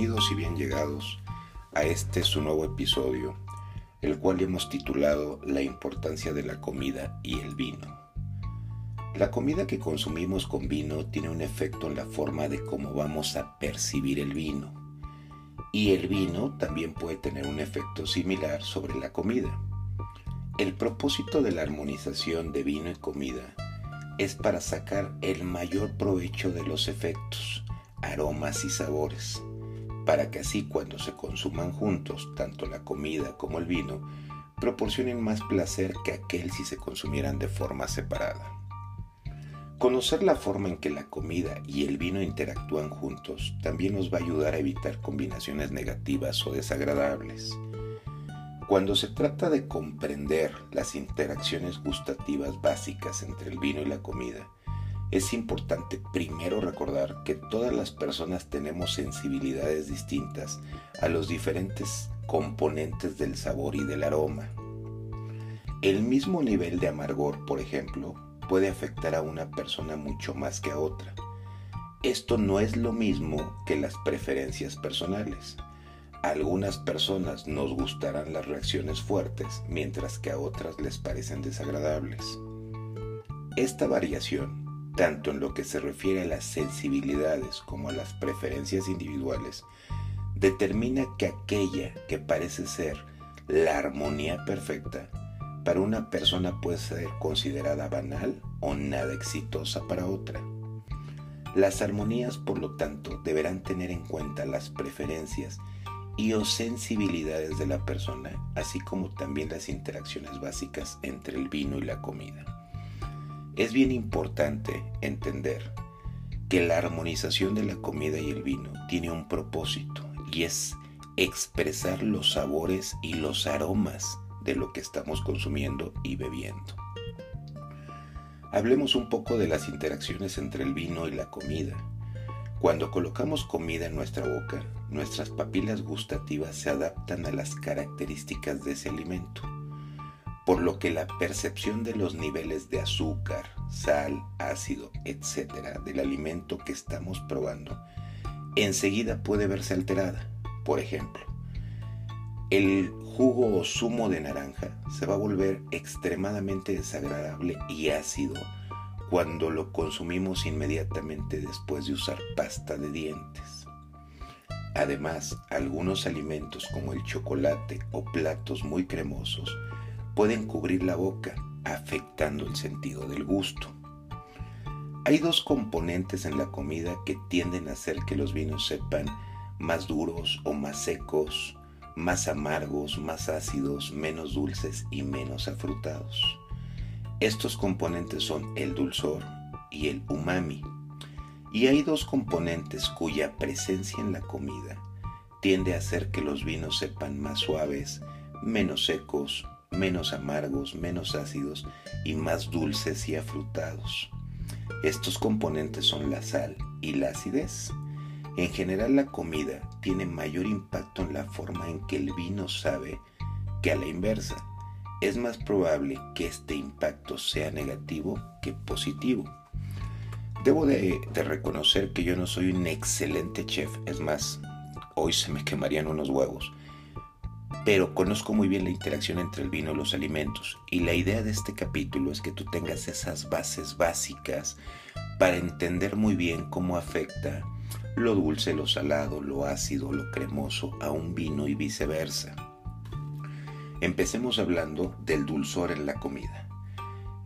Bienvenidos y bien llegados a este su nuevo episodio, el cual hemos titulado La importancia de la comida y el vino. La comida que consumimos con vino tiene un efecto en la forma de cómo vamos a percibir el vino. Y el vino también puede tener un efecto similar sobre la comida. El propósito de la armonización de vino y comida es para sacar el mayor provecho de los efectos, aromas y sabores, para que así cuando se consuman juntos, tanto la comida como el vino, proporcionen más placer que aquel si se consumieran de forma separada. Conocer la forma en que la comida y el vino interactúan juntos también nos va a ayudar a evitar combinaciones negativas o desagradables. Cuando se trata de comprender las interacciones gustativas básicas entre el vino y la comida, es importante primero recordar que todas las personas tenemos sensibilidades distintas a los diferentes componentes del sabor y del aroma. El mismo nivel de amargor, por ejemplo, puede afectar a una persona mucho más que a otra. Esto no es lo mismo que las preferencias personales algunas personas nos gustarán las reacciones fuertes, mientras que a otras les parecen desagradables. Esta variación, tanto en lo que se refiere a las sensibilidades como a las preferencias individuales, determina que aquella que parece ser la armonía perfecta, para una persona puede ser considerada banal o nada exitosa para otra. Las armonías, por lo tanto, deberán tener en cuenta las preferencias y o sensibilidades de la persona, así como también las interacciones básicas entre el vino y la comida. Es bien importante entender que la armonización de la comida y el vino tiene un propósito y es expresar los sabores y los aromas de lo que estamos consumiendo y bebiendo. Hablemos un poco de las interacciones entre el vino y la comida. Cuando colocamos comida en nuestra boca, nuestras papilas gustativas se adaptan a las características de ese alimento, por lo que la percepción de los niveles de azúcar, sal, ácido, etc. del alimento que estamos probando enseguida puede verse alterada. Por ejemplo, el jugo o zumo de naranja se va a volver extremadamente desagradable y ácido cuando lo consumimos inmediatamente después de usar pasta de dientes. Además, algunos alimentos como el chocolate o platos muy cremosos pueden cubrir la boca, afectando el sentido del gusto. Hay dos componentes en la comida que tienden a hacer que los vinos sepan más duros o más secos, más amargos, más ácidos, menos dulces y menos afrutados. Estos componentes son el dulzor y el umami. Y hay dos componentes cuya presencia en la comida tiende a hacer que los vinos sepan más suaves, menos secos, menos amargos, menos ácidos y más dulces y afrutados. Estos componentes son la sal y la acidez. En general la comida tiene mayor impacto en la forma en que el vino sabe que a la inversa es más probable que este impacto sea negativo que positivo. Debo de, reconocer que yo no soy un excelente chef, es más, hoy se me quemarían unos huevos, pero conozco muy bien la interacción entre el vino y los alimentos y la idea de este capítulo es que tú tengas esas bases básicas para entender muy bien cómo afecta lo dulce, lo salado, lo ácido, lo cremoso a un vino y viceversa. Empecemos hablando del dulzor en la comida.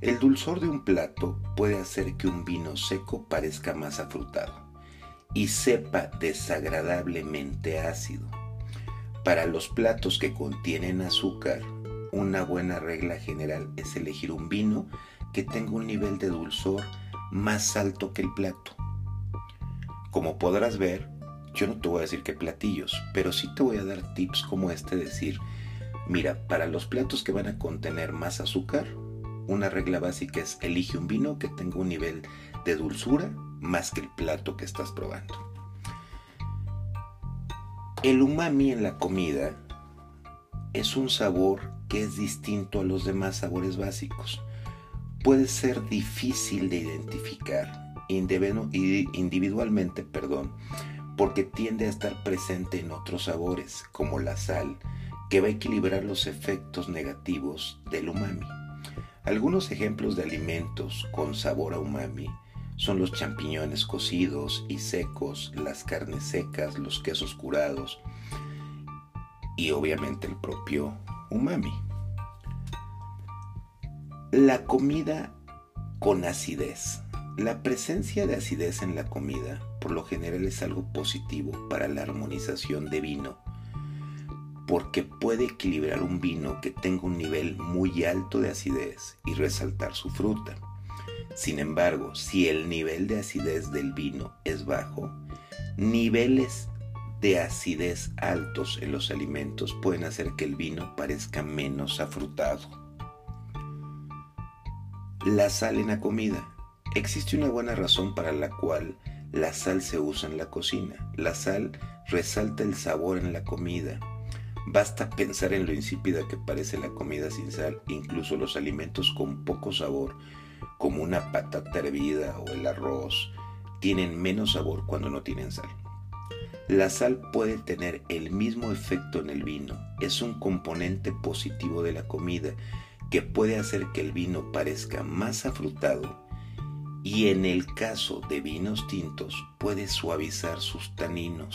El dulzor de un plato puede hacer que un vino seco parezca más afrutado y sepa desagradablemente ácido. Para los platos que contienen azúcar, una buena regla general es elegir un vino que tenga un nivel de dulzor más alto que el plato. Como podrás ver, yo no te voy a decir qué platillos, pero sí te voy a dar tips como este, decir, Mira, para los platos que van a contener más azúcar, una regla básica es elige un vino que tenga un nivel de dulzura más que el plato que estás probando. El umami en la comida es un sabor que es distinto a los demás sabores básicos. Puede ser difícil de identificar individualmente, perdón, porque tiende a estar presente en otros sabores, como la sal, que va a equilibrar los efectos negativos del umami. Algunos ejemplos de alimentos con sabor a umami son los champiñones cocidos y secos, las carnes secas, los quesos curados y obviamente el propio umami. La comida con acidez. La presencia de acidez en la comida por lo general es algo positivo para la armonización de vino, porque puede equilibrar un vino que tenga un nivel muy alto de acidez y resaltar su fruta. Sin embargo, si el nivel de acidez del vino es bajo, niveles de acidez altos en los alimentos pueden hacer que el vino parezca menos afrutado. La sal en la comida. Existe una buena razón para la cual la sal se usa en la cocina. La sal resalta el sabor en la comida. Basta pensar en lo insípida que parece la comida sin sal, incluso los alimentos con poco sabor, como una patata hervida o el arroz, tienen menos sabor cuando no tienen sal. La sal puede tener el mismo efecto en el vino, es un componente positivo de la comida que puede hacer que el vino parezca más afrutado y en el caso de vinos tintos puede suavizar sus taninos.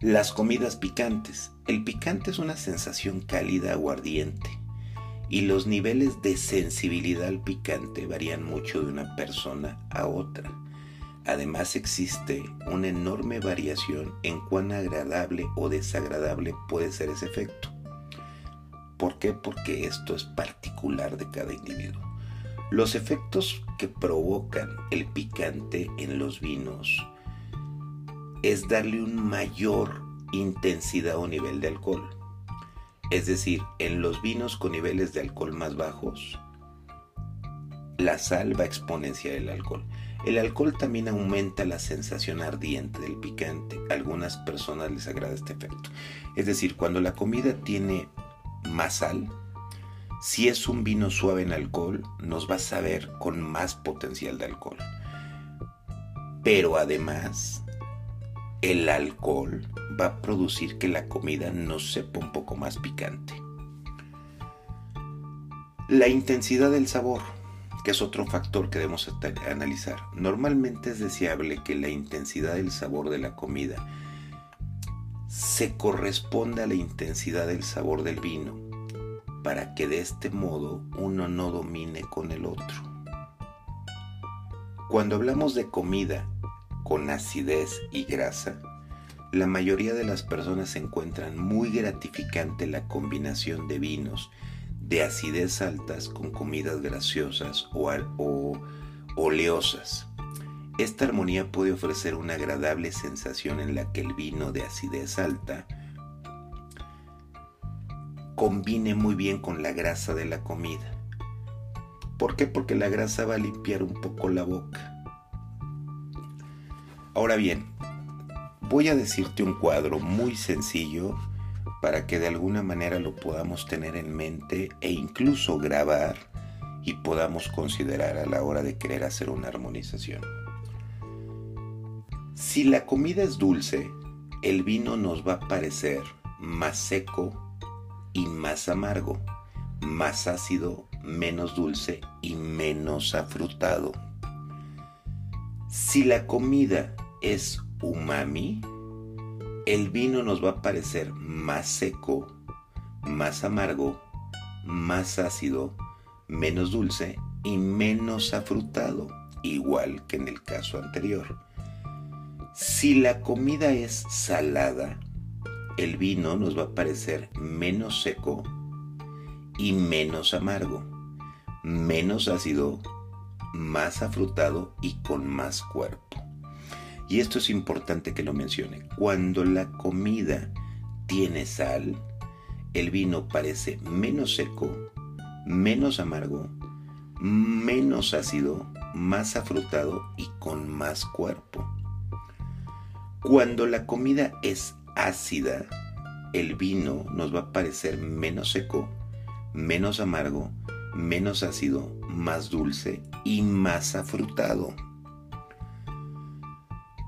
Las comidas picantes. El picante es una sensación cálida o ardiente y los niveles de sensibilidad al picante varían mucho de una persona a otra. Además existe una enorme variación en cuán agradable o desagradable puede ser ese efecto. ¿Por qué? Porque esto es particular de cada individuo. Los efectos que provocan el picante en los vinos es darle un mayor intensidad o nivel de alcohol. Es decir, en los vinos con niveles de alcohol más bajos, la sal va a exponenciar el alcohol. El alcohol también aumenta la sensación ardiente del picante. A algunas personas les agrada este efecto. Es decir, cuando la comida tiene más sal, si es un vino suave en alcohol, nos va a saber con más potencial de alcohol. Pero además, el alcohol va a producir que la comida nos sepa un poco más picante. La intensidad del sabor, que es otro factor que debemos analizar. Normalmente es deseable que la intensidad del sabor de la comida se corresponda a la intensidad del sabor del vino para que de este modo uno no domine con el otro. Cuando hablamos de comida con acidez y grasa, la mayoría de las personas encuentran muy gratificante la combinación de vinos de acidez altas con comidas graciosas o, o oleosas. Esta armonía puede ofrecer una agradable sensación en la que el vino de acidez alta combine muy bien con la grasa de la comida. ¿Por qué? Porque la grasa va a limpiar un poco la boca. Ahora bien, voy a decirte un cuadro muy sencillo para que de alguna manera lo podamos tener en mente e incluso grabar y podamos considerar a la hora de querer hacer una armonización. Si la comida es dulce, el vino nos va a parecer más seco, y más amargo, más ácido, menos dulce y menos afrutado. Si la comida es umami, el vino nos va a parecer más seco, más amargo, más ácido, menos dulce y menos afrutado, igual que en el caso anterior. Si la comida es salada, el vino nos va a parecer menos seco y menos amargo, menos ácido, más afrutado y con más cuerpo. Y esto es importante que lo mencione. Cuando la comida tiene sal, el vino parece menos seco, menos amargo, menos ácido, más afrutado y con más cuerpo. Cuando la comida es ácida, el vino nos va a parecer menos seco, menos amargo, menos ácido, más dulce y más afrutado.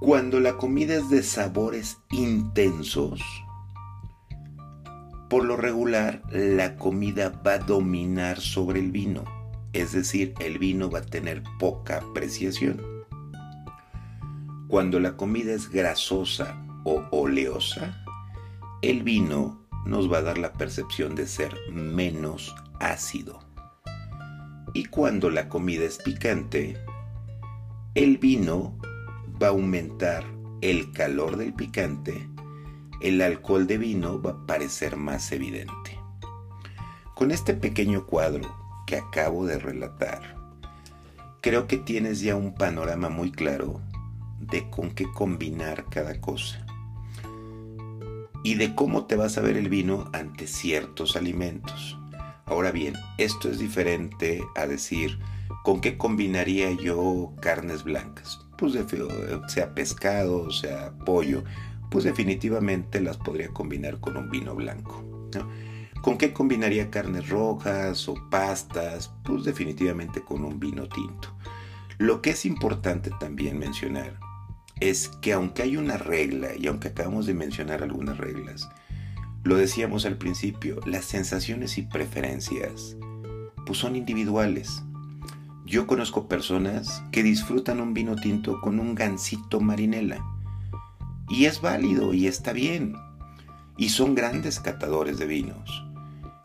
Cuando la comida es de sabores intensos, por lo regular la comida va a dominar sobre el vino, es decir, el vino va a tener poca apreciación. Cuando la comida es grasosa o oleosa, el vino nos va a dar la percepción de ser menos ácido. Y cuando la comida es picante, el vino va a aumentar el calor del picante, el alcohol de vino va a parecer más evidente. Con este pequeño cuadro que acabo de relatar, creo que tienes ya un panorama muy claro de con qué combinar cada cosa y de cómo te vas a ver el vino ante ciertos alimentos. Ahora bien, esto es diferente a decir con qué combinaría yo carnes blancas. Pues sea pescado, sea pollo, pues definitivamente las podría combinar con un vino blanco. ¿Con qué combinaría carnes rojas o pastas? Pues definitivamente con un vino tinto. Lo que es importante también mencionar es que aunque hay una regla, y aunque acabamos de mencionar algunas reglas, lo decíamos al principio, las sensaciones y preferencias pues son individuales. Yo conozco personas que disfrutan un vino tinto con un gansito marinela. Y es válido y está bien. Y son grandes catadores de vinos.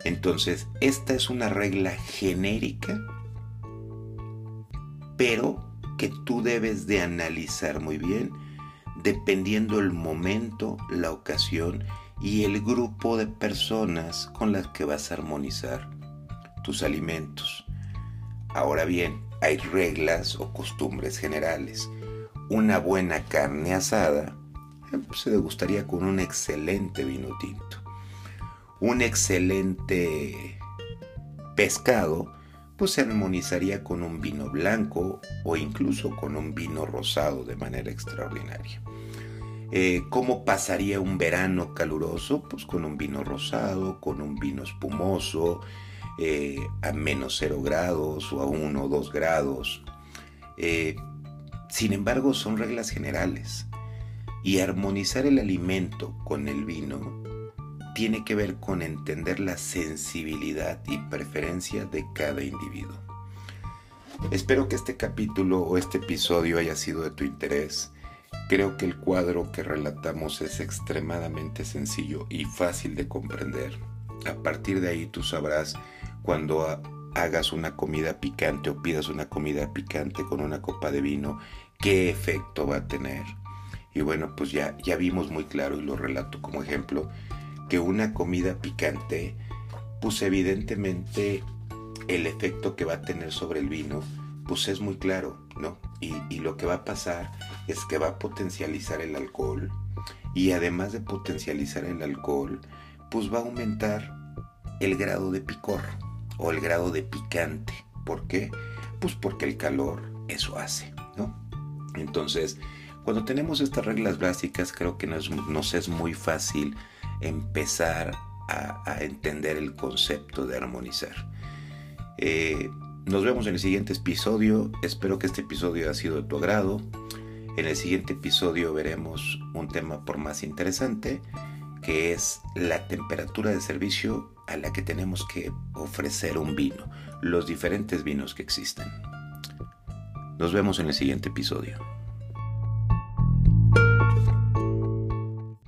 Entonces, esta es una regla genérica, pero que tú debes de analizar muy bien dependiendo el momento, la ocasión y el grupo de personas con las que vas a armonizar tus alimentos. Ahora bien, hay reglas o costumbres generales. Una buena carne asada eh, se degustaría con un excelente vino tinto. Un excelente pescado pues se armonizaría con un vino blanco o incluso con un vino rosado de manera extraordinaria. Eh, ¿Cómo pasaría un verano caluroso? Pues con un vino rosado, con un vino espumoso, eh, a menos 0 grados o a 1 o 2 grados. Eh, sin embargo, son reglas generales. Y armonizar el alimento con el vino tiene que ver con entender la sensibilidad y preferencia de cada individuo. Espero que este capítulo o este episodio haya sido de tu interés. Creo que el cuadro que relatamos es extremadamente sencillo y fácil de comprender. A partir de ahí tú sabrás cuando hagas una comida picante o pidas una comida picante con una copa de vino, qué efecto va a tener. Y bueno, pues ya, ya vimos muy claro y lo relato como ejemplo que una comida picante, pues evidentemente el efecto que va a tener sobre el vino, pues es muy claro, ¿no? Y, y lo que va a pasar es que va a potencializar el alcohol y además de potencializar el alcohol, pues va a aumentar el grado de picor o el grado de picante. ¿Por qué? Pues porque el calor eso hace, ¿no? Entonces, cuando tenemos estas reglas básicas, creo que nos, es muy fácil empezar a, entender el concepto de armonizar. Eh, nos vemos en el siguiente episodio. Espero que este episodio haya sido de tu agrado. En el siguiente episodio veremos un tema por más interesante, que es la temperatura de servicio a la que tenemos que ofrecer un vino, los diferentes vinos que existen. Nos vemos en el siguiente episodio.